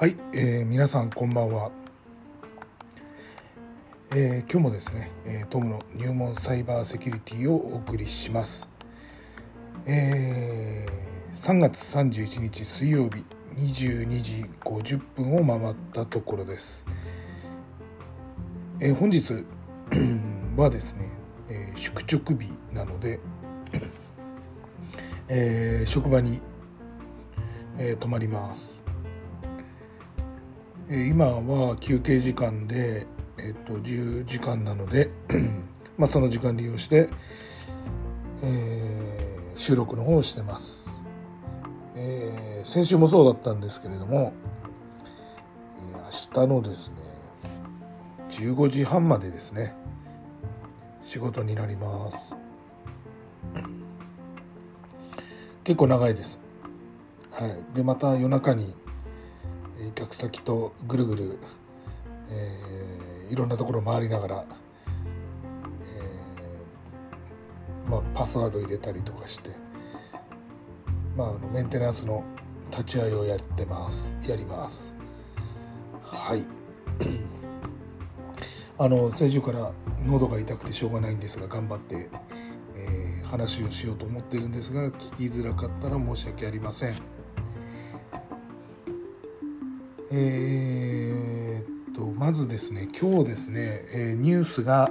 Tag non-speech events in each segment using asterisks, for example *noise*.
はい、えー、皆さんこんばんは、えー、今日もですね、え、トムの入門サイバーセキュリティをお送りします、えー、3月31日水曜日22時50分を回ったところです、えー、本日 *clears throat* はですね、え、宿直日なので、え、職場に、え、泊まります。今は休憩時間で、えっと、10時間なので *clears throat* まあその時間利用して、えー、収録の方をしてます、えー、先週もそうだったんですけれども、え、明日のですね15時半までですね仕事になります。結構長いです。はい。でまた夜中に委託先とぐるぐる、えー、いろんなところ回りながら、えー、まあ、パスワード入れたりとかして、まあ、のメンテナンスの立ち会いをやってます。やります。はい。*clears throat* あの先週から喉が痛くてしょうがないんですが頑張って、えー、話をしようと思ってるんですが聞きづらかったら申し訳ありません。えー、とまずですね今日ですね、えニュースが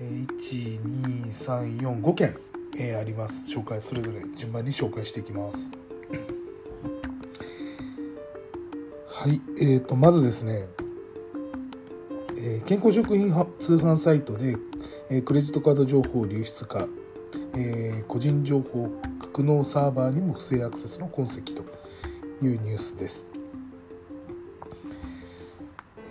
12345件、えあります。紹介それぞれ順番に紹介していきます。はいえー、とまずですね、え健康食品通販サイトで、えクレジットカード情報流出か、え個人情報格納サーバーにも不正アクセスの痕跡というニュースです。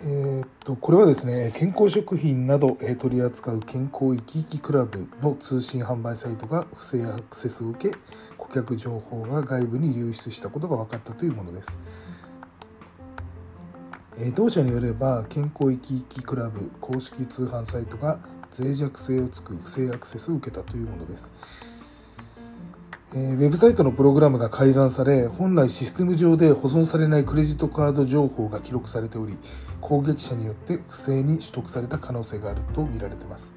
えー、っとこれはですね健康食品など、え取り扱う健康生き生きクラブの通信販売サイトが不正アクセスを受け顧客情報が外部に流出したことが分かったというものです。え同社によれば健康生き生きクラブ公式通販サイトが脆弱性をつく不正アクセスを受けたというものです。ウェブサイトのプログラムが改ざんされ本来システム上で保存されないクレジットカード情報が記録されており攻撃者によって不正に取得された可能性があるとみられています。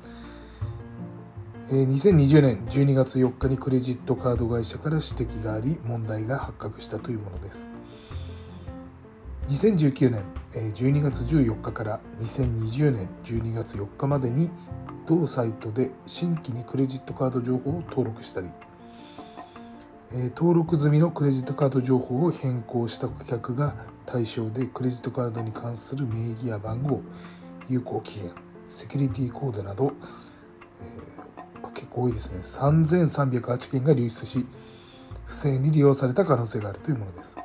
2020年12月4日にクレジットカード会社から指摘があり問題が発覚したというものです。2019年12月14日から2020年12月4日までに同サイトで新規にクレジットカード情報を登録したり登録済みのクレジットカード情報を変更した顧客が対象でクレジットカードに関する名義や番号有効期限セキュリティコードなど、えー、結構多いですね3308件が流出し不正に利用された可能性があるというものです、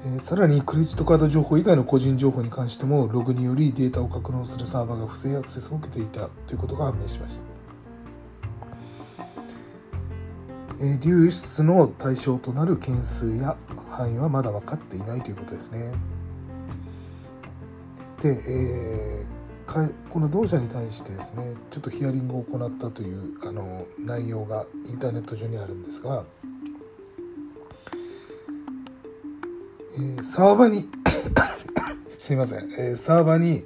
えー、さらにクレジットカード情報以外の個人情報に関してもログによりデータを格納するサーバーが不正アクセスを受けていたということが判明しました。流出の対象となる件数や範囲はまだ分かっていないということですね。で、えー、この同社に対してですねちょっとヒアリングを行ったというあの内容がインターネット上にあるんですが、えー、サーバに *coughs* すいません、えー、サーバーに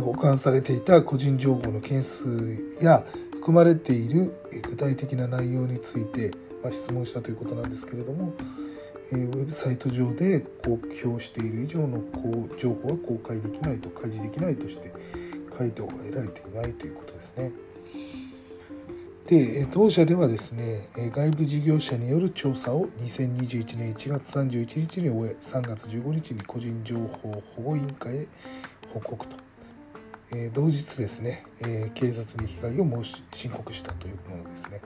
保管されていた個人情報の件数や含まれている具体的な内容について、ま質問したということなんですけれども、えウェブサイト上で公表している以上のこう情報は公開できないと開示できないとして回答が得られていないということですね。で当社ではですね外部事業者による調査を2021年1月31日に終え3月15日に個人情報保護委員会へ報告とえ同日ですね、え警察に被害を申し申告したというものですね。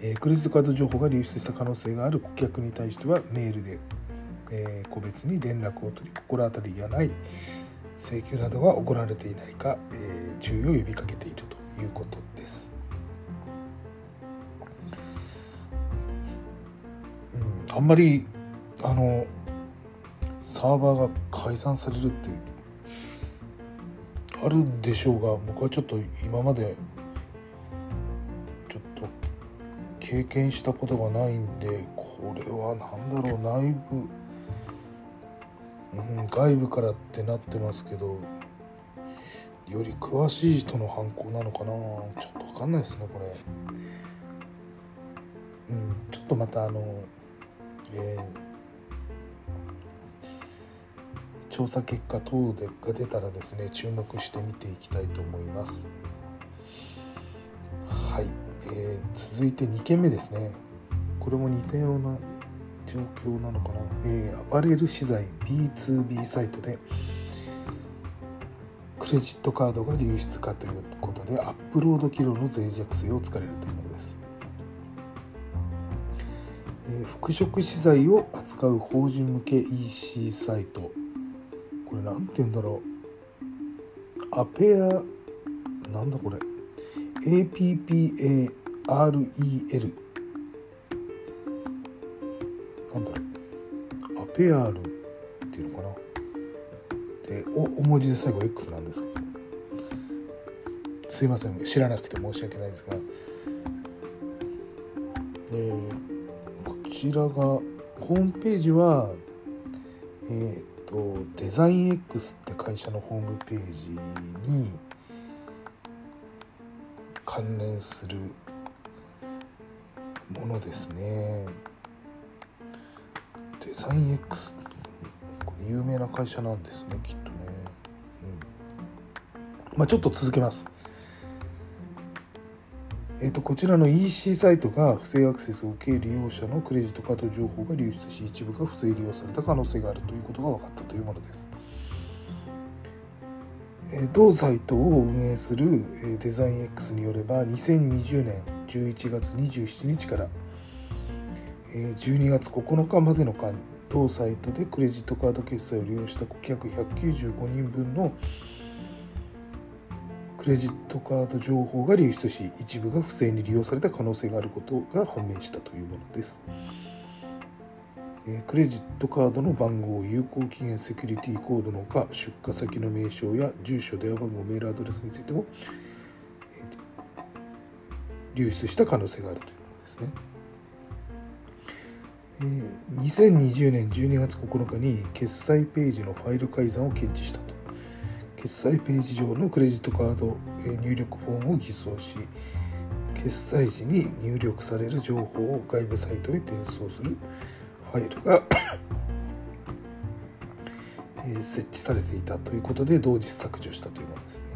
えクレジットカード情報が流出した可能性がある顧客に対してはメールで、え個別に連絡を取り心当たりがない請求などが行われていないか、え注意を呼びかけているということです。うん、あんまりあのサーバーが改ざんされるっていうあるんでしょうが僕はちょっと今までちょっと経験したことがないんでこれは何だろう内部、うん、外部からってなってますけどより詳しい人の犯行なのかなちょっと分かんないですねこれ。うん、ちょっとまたあの、えー、調査結果等でが出たらですね注目して見ていきたいと思います。はい、えー、続いて2件目ですね。これも似たような状況なのかな、えー、アパレル資材 B2B サイトでクレジットカードが流出かということでアップロード機能の脆弱性を突かれるというものです、えー、服飾資材を扱う法人向け EC サイト。これ何て言うんだろう。アペアなんだこれ。APPAREL なんだろう。アペアールっていうのかな。でお大文字で最後 X なんですけど。すいません。知らなくて申し訳ないですが、えー、こちらがホームページはえ、ー、とデザイン X って会社のホームページに関連するものですね。デザイン X これ有名な会社なんですねきっとね、うん。まあ、ちょっと続けます。えーと、こちらの EC サイトが不正アクセスを受け利用者のクレジットカード情報が流出し一部が不正利用された可能性があるということが分かったというものです。同サイトを運営するデザイン X によれば2020年11月27日から12月9日までの間同サイトでクレジットカード決済を利用した顧客195人分のクレジットカード情報が流出し一部が不正に利用された可能性があることが判明したというものです。クレジットカードの番号有効期限セキュリティコードのほか出荷先の名称や住所電話番号メールアドレスについても流出した可能性があるというものですね。2020年12月9日に決済ページのファイル改ざんを検知したと決済ページ上のクレジットカード入力フォームを偽装し決済時に入力される情報を外部サイトへ転送するファイルが *coughs* 設置されていたということで同日削除したというものですね。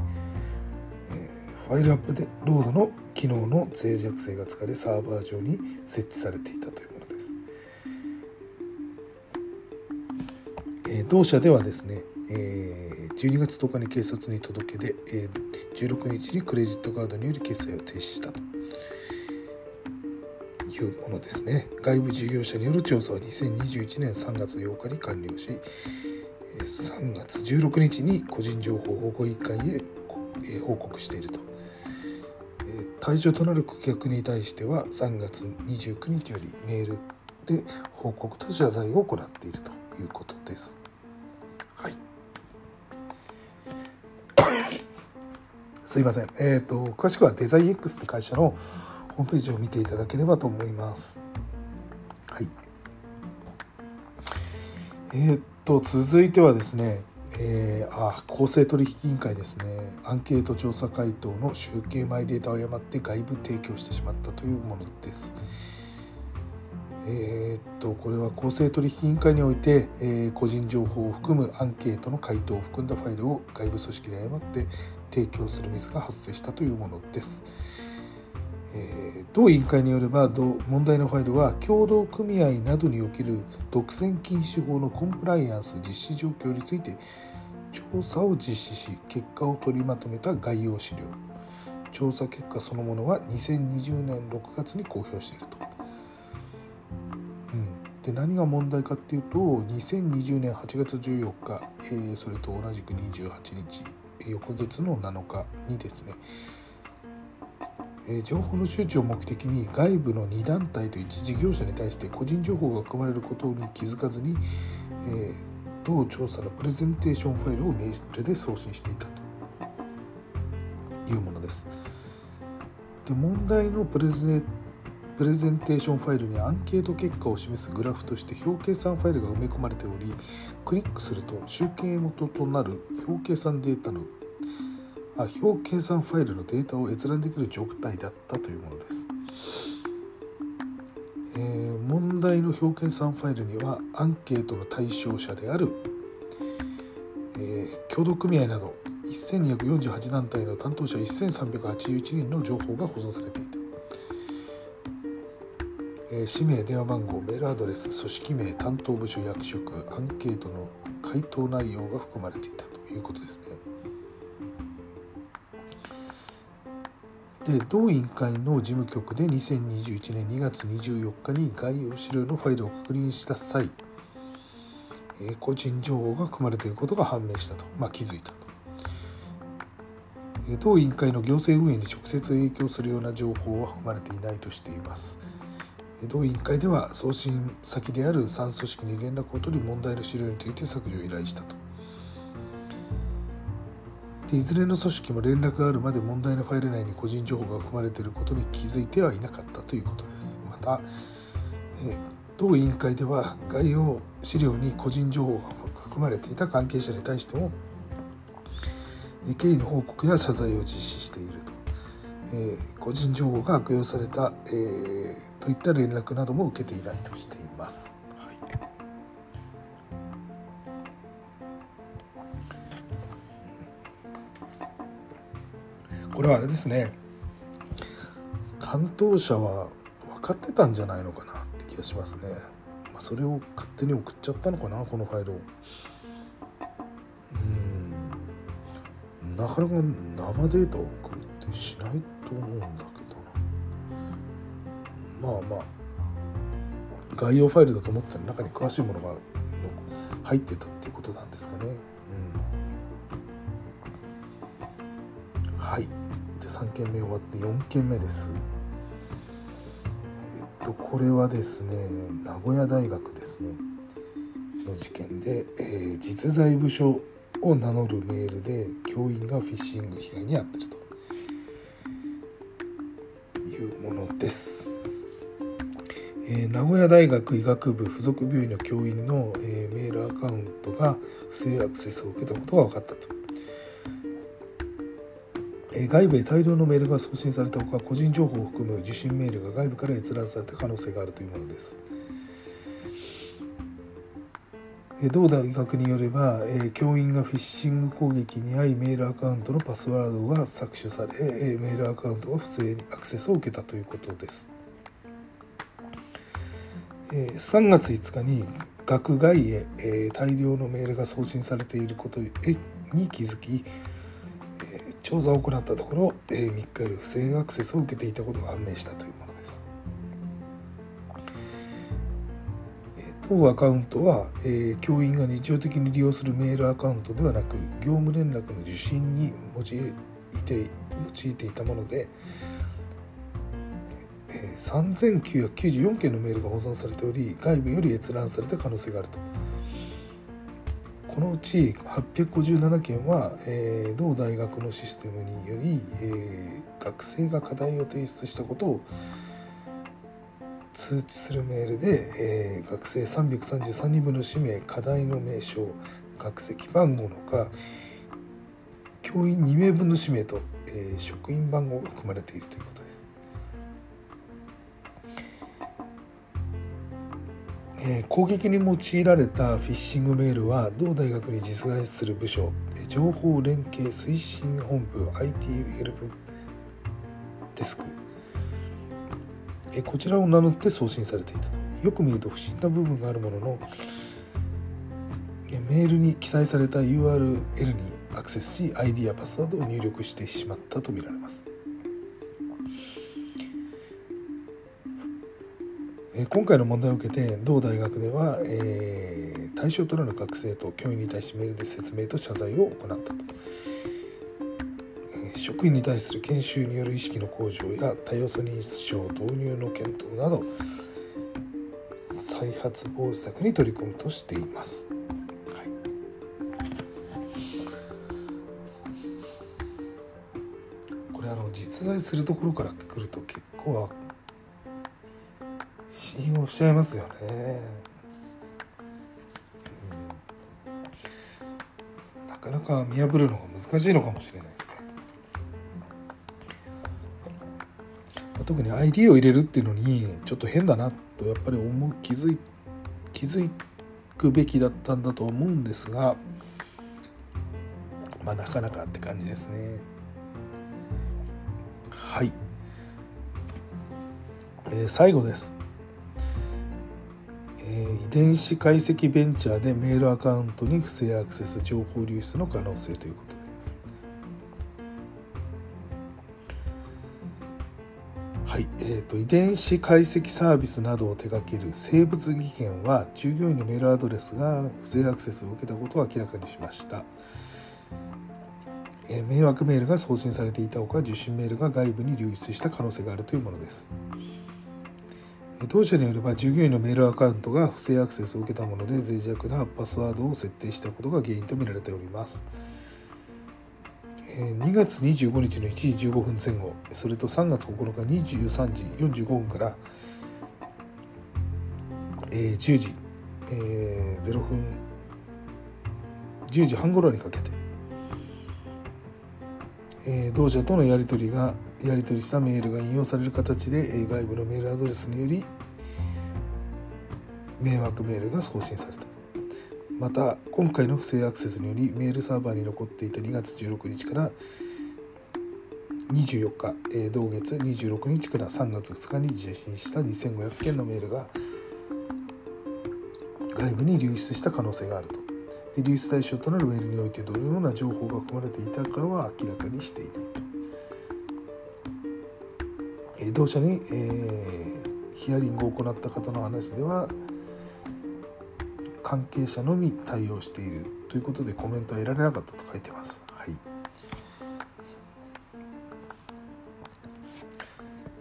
ファイルアップでロードの機能の脆弱性が疲れサーバー上に設置されていたというものです。同社ではですね、12月10日に警察に届け出16日にクレジットカードにより決済を停止したと。いうものですね外部事業者による調査は2021年3月8日に完了し3月16日に個人情報保護委員会へ報告していると対象となる顧客に対しては3月29日よりメールで報告と謝罪を行っているということです。はいすいません。えっ、ー、と、詳しくはデザイン X って会社のホームページを見ていただければと思います。はい。えー、っと、続いてはですね、えー、あ公正取引委員会ですねアンケート調査回答の集計前データを誤って外部提供してしまったというものです。えー、っとこれは公正取引委員会において、えー、個人情報を含むアンケートの回答を含んだファイルを外部組織で誤って提供するミスが発生したというものです。えー、同委員会によれば問題のファイルは協同組合などにおける独占禁止法のコンプライアンス実施状況について調査を実施し結果を取りまとめた概要資料調査結果そのものは2020年6月に公表していると。うん、で何が問題かっていうと2020年8月14日、えー、それと同じく28日翌月の7日にですねえ情報の周知を目的に外部の2団体と1事業者に対して個人情報が含まれることに気づかずに、え同調査のプレゼンテーションファイルをメールで送信していたというものです。で問題のプレゼンプレゼンテーションファイルにアンケート結果を示すグラフとして表計算ファイルが埋め込まれておりクリックすると集計元となる表計算データのあ表計算ファイルのデータを閲覧できる状態だったというものです、えー、問題の表計算ファイルにはアンケートの対象者である、えー、協同組合など1248団体の担当者1381人の情報が保存されていた氏名電話番号メールアドレス組織名担当部署役職アンケートの回答内容が含まれていたということですね。で同委員会の事務局で2021年2月24日に概要資料のファイルを確認した際、え個人情報が含まれていることが判明したと、まあ、気づいたと。当委員会の行政運営に直接影響するような情報は含まれていないとしています。同委員会では送信先である3組織に連絡を取り問題の資料について削除を依頼したと。でいずれの組織も連絡があるまで問題のファイル内に個人情報が含まれていることに気づいてはいなかったということです。また、同委員会では概要資料に個人情報が含まれていた関係者に対しても経緯の報告や謝罪を実施している、えー、個人情報が悪用された、えーといった連絡なども受けていないとしています。はい、これはあれですね担当者は分かってたんじゃないのかなって気がしますね。まあ、それを勝手に送っちゃったのかなこのファイルを。うんなかなか生データを送るってしないと思うんだけどまあまあ概要ファイルだと思ったら中に詳しいものが入ってたっていうことなんですかね。うん、はい。じゃあ3件目終わって4件目です。えっとこれはですね名古屋大学ですね。の事件で、えー、実在部署を名乗るメールで教員がフィッシング被害に遭ってると。です。えー、名古屋大学医学部附属病院の教員の、えー、メールアカウントが不正アクセスを受けたことが分かったと、えー、外部へ大量のメールが送信されたほか個人情報を含む受信メールが外部から閲覧された可能性があるというものです。同大学によれば、え教員がフィッシング攻撃に遭いメールアカウントのパスワードが搾取され、えメールアカウントが不正にアクセスを受けたということです。3月5日に学外へ大量のメールが送信されていることに気づき調査を行ったところ3日夜不正アクセスを受けていたことが判明したというもの当アカウントはえ教員が日常的に利用するメールアカウントではなく業務連絡の受信に用いて用いていたものでえ3994件のメールが保存されており外部より閲覧された可能性があると。このうち857件は、えー、同大学のシステムにより、えー、学生が課題を提出したことを通知するメールで、えー、学生333人分の氏名課題の名称学籍番号のか教員2名分の氏名と、えー、職員番号が含まれているということです。えー、攻撃に用いられたフィッシングメールは同大学に実在する部署情報連携推進本部 IT ヘルプデスク、え、こちらを名乗って送信されていた。とよく見ると不審な部分があるもののメールに記載された URL にアクセスし ID やパスワードを入力してしまったとみられます。今回の問題を受けて同大学では、えー、対象となる学生と教員に対しメールで説明と謝罪を行ったと、職員に対する研修による意識の向上や多要素認証導入の検討など再発防止策に取り組むとしています。はい、これあの実在するところから来ると結構気をしちゃいますよね、うん、なかなか見破るのが難しいのかもしれないですね。特に ID を入れるっていうのにちょっと変だなとやっぱり思う気づい気づくべきだったんだと思うんですがまあなかなかって感じですね。はい、えー、最後です、えー、遺伝子解析ベンチャーでメールアカウントに不正アクセス情報流出の可能性ということ、遺伝子解析サービスなどを手掛ける生物技研は従業員のメールアドレスが不正アクセスを受けたことを明らかにしました、え、迷惑メールが送信されていたほか受信メールが外部に流出した可能性があるというものです。当社によれば従業員のメールアカウントが不正アクセスを受けたもので脆弱なパスワードを設定したことが原因とみられております。2月25日の1時15分前後それと3月9日23時45分から、10時、0分10時半頃にかけて、同社とのやり取りがやり取りしたメールが引用される形で、外部のメールアドレスにより迷惑メールが送信された。また今回の不正アクセスによりメールサーバーに残っていた2月16日から24日、えー、同月26日から3月2日に受信した2500件のメールが外部に流出した可能性があると。で流出対象となるメールにおいてどのような情報が含まれていたかは明らかにしていないと、えー、同社に、えー、ヒアリングを行った方の話では関係者のみ対応しているということでコメントは得られなかったと書いてます。はい、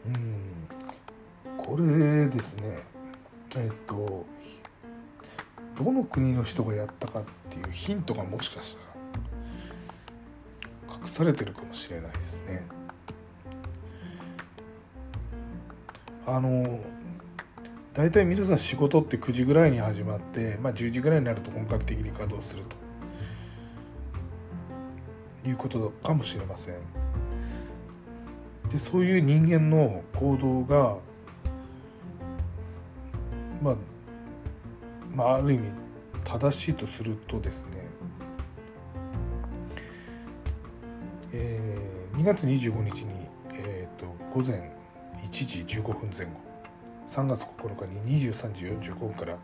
うんこれですねえっとどの国の人がやったかっていうヒントがもしかしたら隠されてるかもしれないですね。あの大体皆さん仕事って9時ぐらいに始まって、まあ、10時ぐらいになると本格的に稼働すると。いうことかもしれません。でそういう人間の行動が、まあ、まあある意味正しいとするとですねえー、2月25日に、えーと午前1時15分前後。3月9日に23時45分から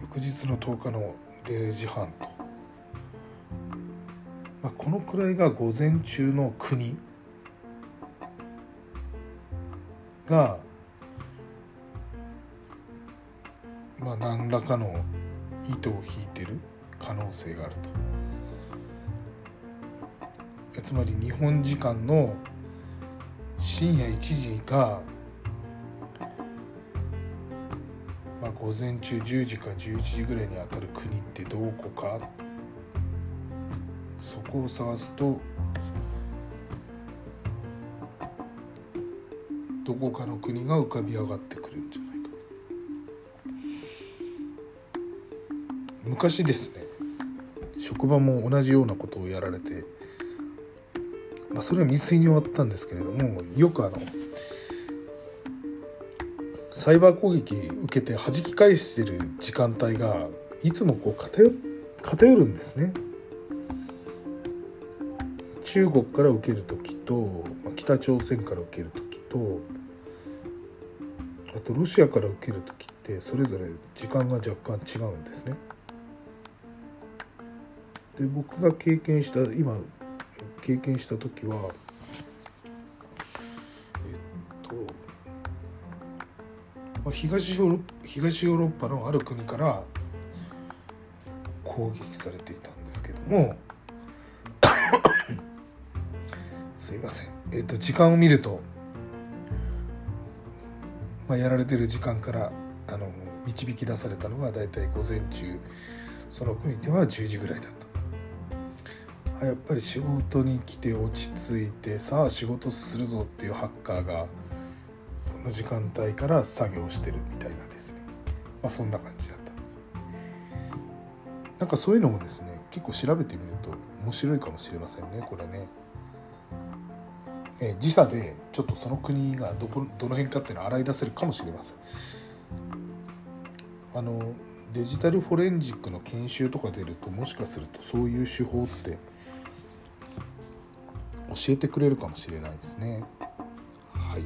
翌日の10日の0時半と、まあ、このくらいが午前中の国が、まあ、何らかの糸を引いてる可能性があると。つまり日本時間の深夜1時がま午前中10時か11時ぐらいに当たる国ってどこか。そこを探すとどこかの国が浮かび上がってくるんじゃないか。昔ですね職場も同じようなことをやられて、まあ、それは未遂に終わったんですけれどもよくあのサイバー攻撃受けて弾き返してる時間帯がいつもこう偏偏るんですね。中国から受ける時と北朝鮮から受ける時とあとロシアから受ける時ってそれぞれ時間が若干違うんですね。で僕が経験した今経験した時は東ヨーロ東ヨーロッパのある国から攻撃されていたんですけども *coughs* すいません。えっ、と時間を見ると、まあ、やられてる時間からあの導き出されたのが大体午前中その国では10時ぐらいだったやっぱり仕事に来て落ち着いてさあ仕事するぞっていうハッカーがその時間帯から作業してるみたいなですねまあそんな感じだったんですなんかそういうのもですね結構調べてみると面白いかもしれませんねこれね。え時差でちょっとその国がどこどの辺かっていうのを洗い出せるかもしれません。あのデジタルフォレンジックの研修とか出るともしかするとそういう手法って教えてくれるかもしれないですね。はい、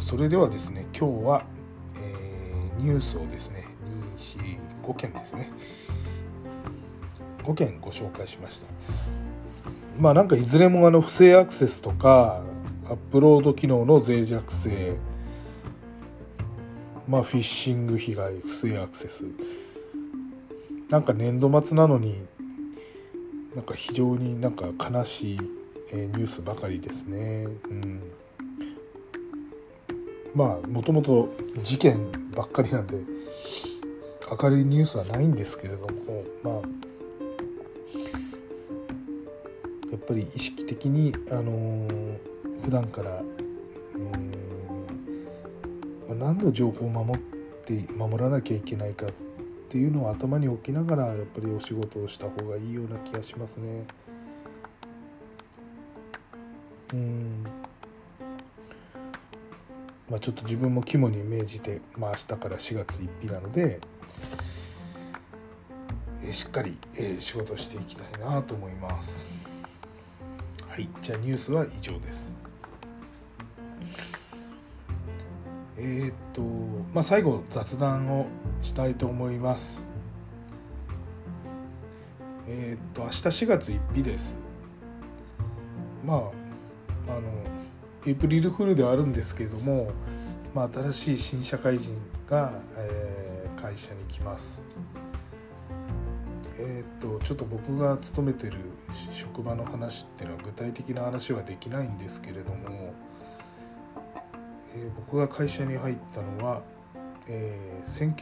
とそれではですね今日は、えー、ニュースをですね245件ですね5件ご紹介しました。まあなんかいずれもあの不正アクセスとかアップロード機能の脆弱性まあフィッシング被害不正アクセスなんか年度末なのになんか非常になんか悲しいニュースばかりですね。うん、まあもともと事件ばっかりなんで明るいニュースはないんですけれどもまあやっぱり意識的にあのー、普段から、えー、何の情報を守って守らなきゃいけないかっていうのを頭に置きながらやっぱりお仕事をした方がいいような気がしますね。うんまあ、ちょっと自分も肝に銘じて、まあ、明日から4月1日なので、え、しっかり、え、仕事していきたいなと思います。はい、じゃあニュースは以上です。えー、っと、まあ、最後雑談をしたいと思います。えー、っと明日4月1日です。まああのエイプリルフールではあるんですけれども、まあ、新しい新社会人が、えー、会社に来ます。えー、っとちょっと僕が勤めてる職場の話っていうのは具体的な話はできないんですけれどもえー、僕が会社に入ったのは、えー、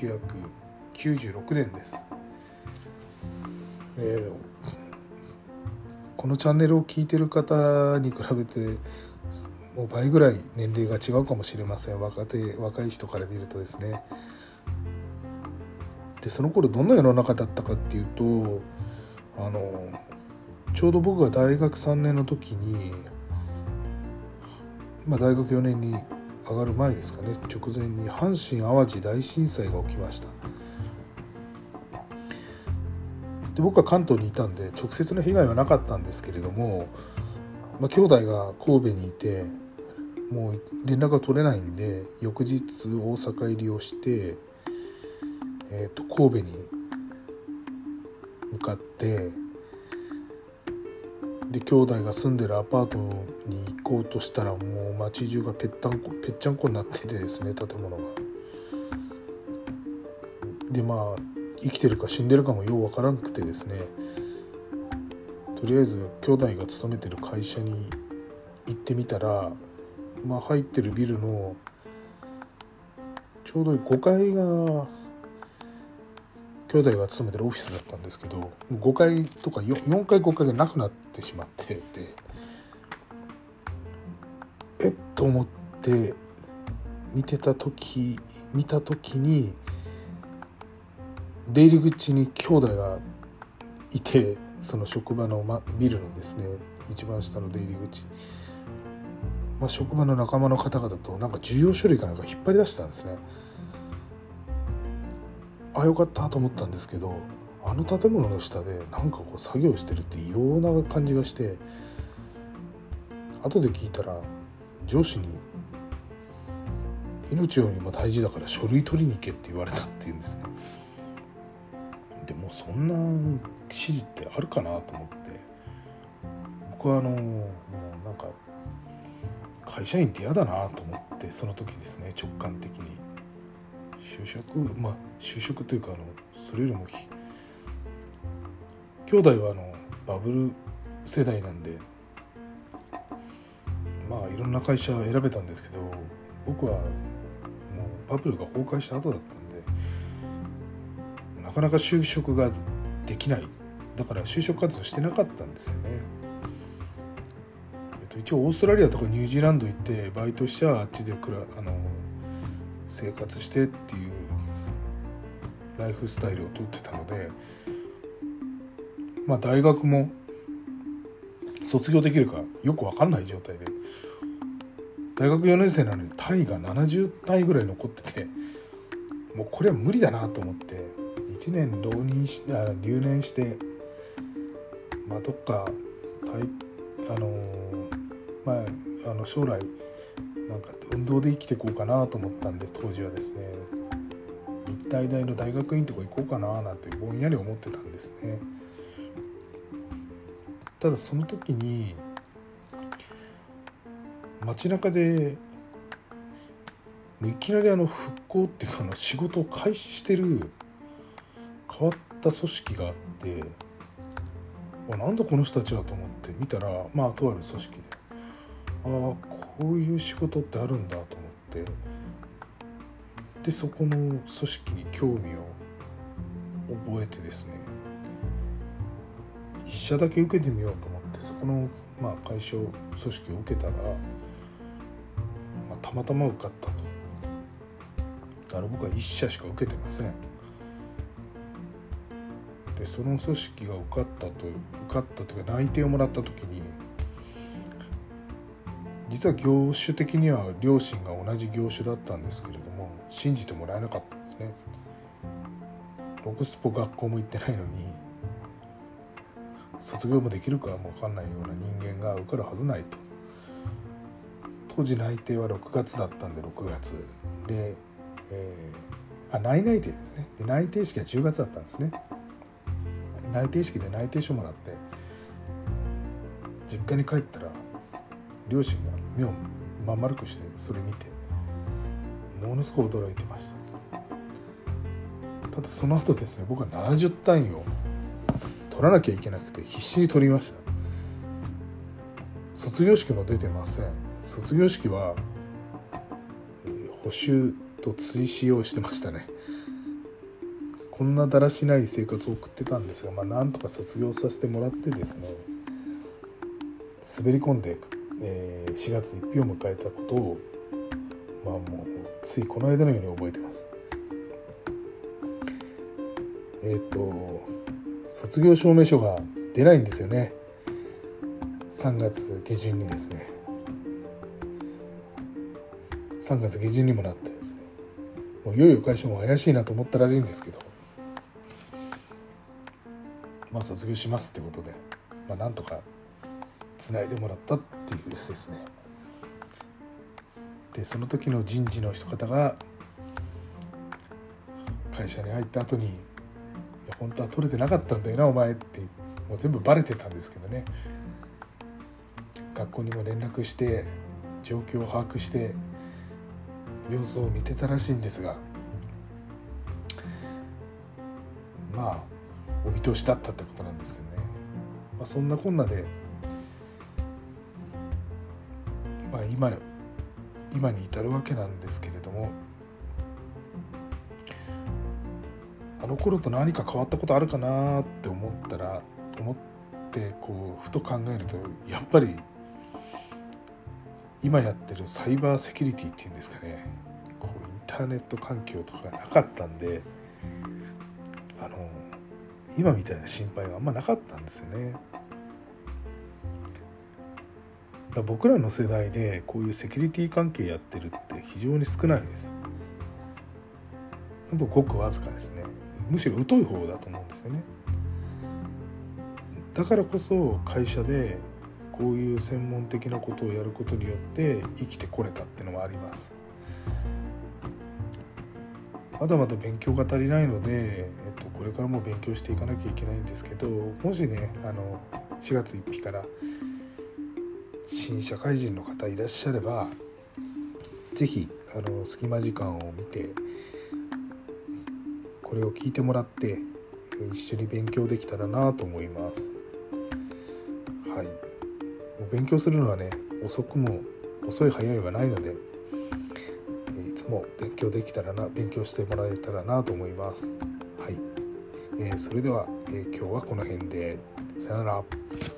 1996年です、えー、このチャンネルを聞いてる方に比べてもう倍ぐらい年齢が違うかもしれません。若手若い人から見るとですね。でその頃どんな世の中だったかっていうとあのちょうど僕が大学3年の時に、まあ、大学4年に上がる前ですかね。直前に阪神・淡路大震災が起きました。で僕は関東にいたんで直接の被害はなかったんですけれども、まあ、兄弟が神戸にいてもう連絡が取れないんで翌日大阪入りをして、えー、と神戸に向かってで兄弟が住んでるアパートに行こうとしたらもう街中がぺったんこぺっちゃんこになっててですね建物が。でまあ生きてるか死んでるかもようわからなくてですねとりあえず兄弟が勤めてる会社に行ってみたらまあ入ってるビルのちょうど5階が兄弟が勤めてるオフィスだったんですけど5階とか 4, 4階5階がなくなってしまってでえっと思って見てた時見た時に出入り口に兄弟がいてその職場の、ま、ビルのですね一番下の出入り口、まあ、職場の仲間の方々となんか重要書類かなんか引っ張り出したんですね。あよかったと思ったんですけどあの建物の下でなんかこう作業してるって異様な感じがして後で聞いたら上司に「命よりも大事だから書類取りに行け」って言われたっていうんですね。でもそんな指示ってあるかなと思って僕はあのもうなんか会社員って嫌だなと思ってその時ですね直感的に。就職まあ就職というかあのそれよりも兄弟はあのバブル世代なんでまあいろんな会社選べたんですけど僕はもうバブルが崩壊した後だったんでなかなか就職ができないだから就職活動してなかったんですよねと、一応オーストラリアとかニュージーランド行ってバイトしちゃあっちでくらあの生活してっていうライフスタイルをとってたのでまあ大学も卒業できるかよく分かんない状態で。大学4年生なのにタイが70体ぐらい残っててもうこれは無理だなと思って1年浪人して留年してまあどっかタイあのまああの将来なんか運動で生きていこうかなと思ったんで当時はですね日体大の大学院とか行こうかななんてぼんやり思ってたんですね。ただその時に街中でいきなりあの復興っていうかの仕事を開始してる変わった組織があってあなんだこの人たちはと思って見たらまあとある組織でああこういう仕事ってあるんだと思って。でそこの組織に興味を覚えてですね一社だけ受けてみようと思ってそこの、まあ、会社組織を受けたら、まあ、たまたま受かったと。あの僕は一社しか受けてません。でその組織が受かったと受かったというか内定をもらった時に実は業種的には両親が同じ業種だったんですけれども信じてもらえなかったんですね。ロクスポ学校も行ってないのに卒業もできるかも分かんないような人間が受かるはずないと。当時内定は6月だったんで6月。で、えー、あ内内定ですね。で内定式は10月だったんですね。内定式で内定書もらって実家に帰ったら両親が目をまん丸くしてそれ見てものすごく驚いてました。ただその後ですね僕は70単位を取らなきゃいけなくて必死に取りました。卒業式も出てません。卒業式は、えー、補習と追試をしてましたね。こんなだらしない生活を送ってたんですが、まあ、なんとか卒業させてもらってですね滑り込んで、えー、4月1日を迎えたことをまあもうついこの間のように覚えてます。えっ、ー、と卒業証明書が出ないんですよね。3月下旬にですね。3月下旬にもなってですね。もういよいよ会社も怪しいなと思ったらしいんですけど。まあ卒業しますってことで、まあ、なんとかつないでもらったっていうですね。でその時の人事の人方が会社に入った後にいや本当は取れてなかったんだよなお前ってもう全部バレてたんですけどね。学校にも連絡して状況を把握して様子を見てたらしいんですがまあお見通しだったってことなんですけどね、まあ、そんなこんなで、まあ今、今に至るわけなんですけれどもあの頃と何か変わったことあるかなって思ったら思ってこうふと考えるとやっぱり今やってるサイバーセキュリティっていうんですかねこうインターネット環境とかがなかったんであの今みたいな心配があんまなかったんですよね。だ僕らの世代でこういうセキュリティ関係やってるって非常に少ないです。ほんとごくわずかですね。むしろ疎い方だと思うんですよねだからこそ会社でこういう専門的なことをやることによって生きてこれたっていうのもありますまだまだ勉強が足りないので、えっと、これからも勉強していかなきゃいけないんですけどもしねあの4月1日から新社会人の方いらっしゃれば是非あの隙間時間を見てこれを聞いてもらって一緒に勉強できたらなと思います。はい。もう勉強するのはね遅くも遅い早いはないのでいつも勉強できたらな勉強してもらえたらなと思います。はい、えー、それでは、えー、今日はこの辺で。さよなら。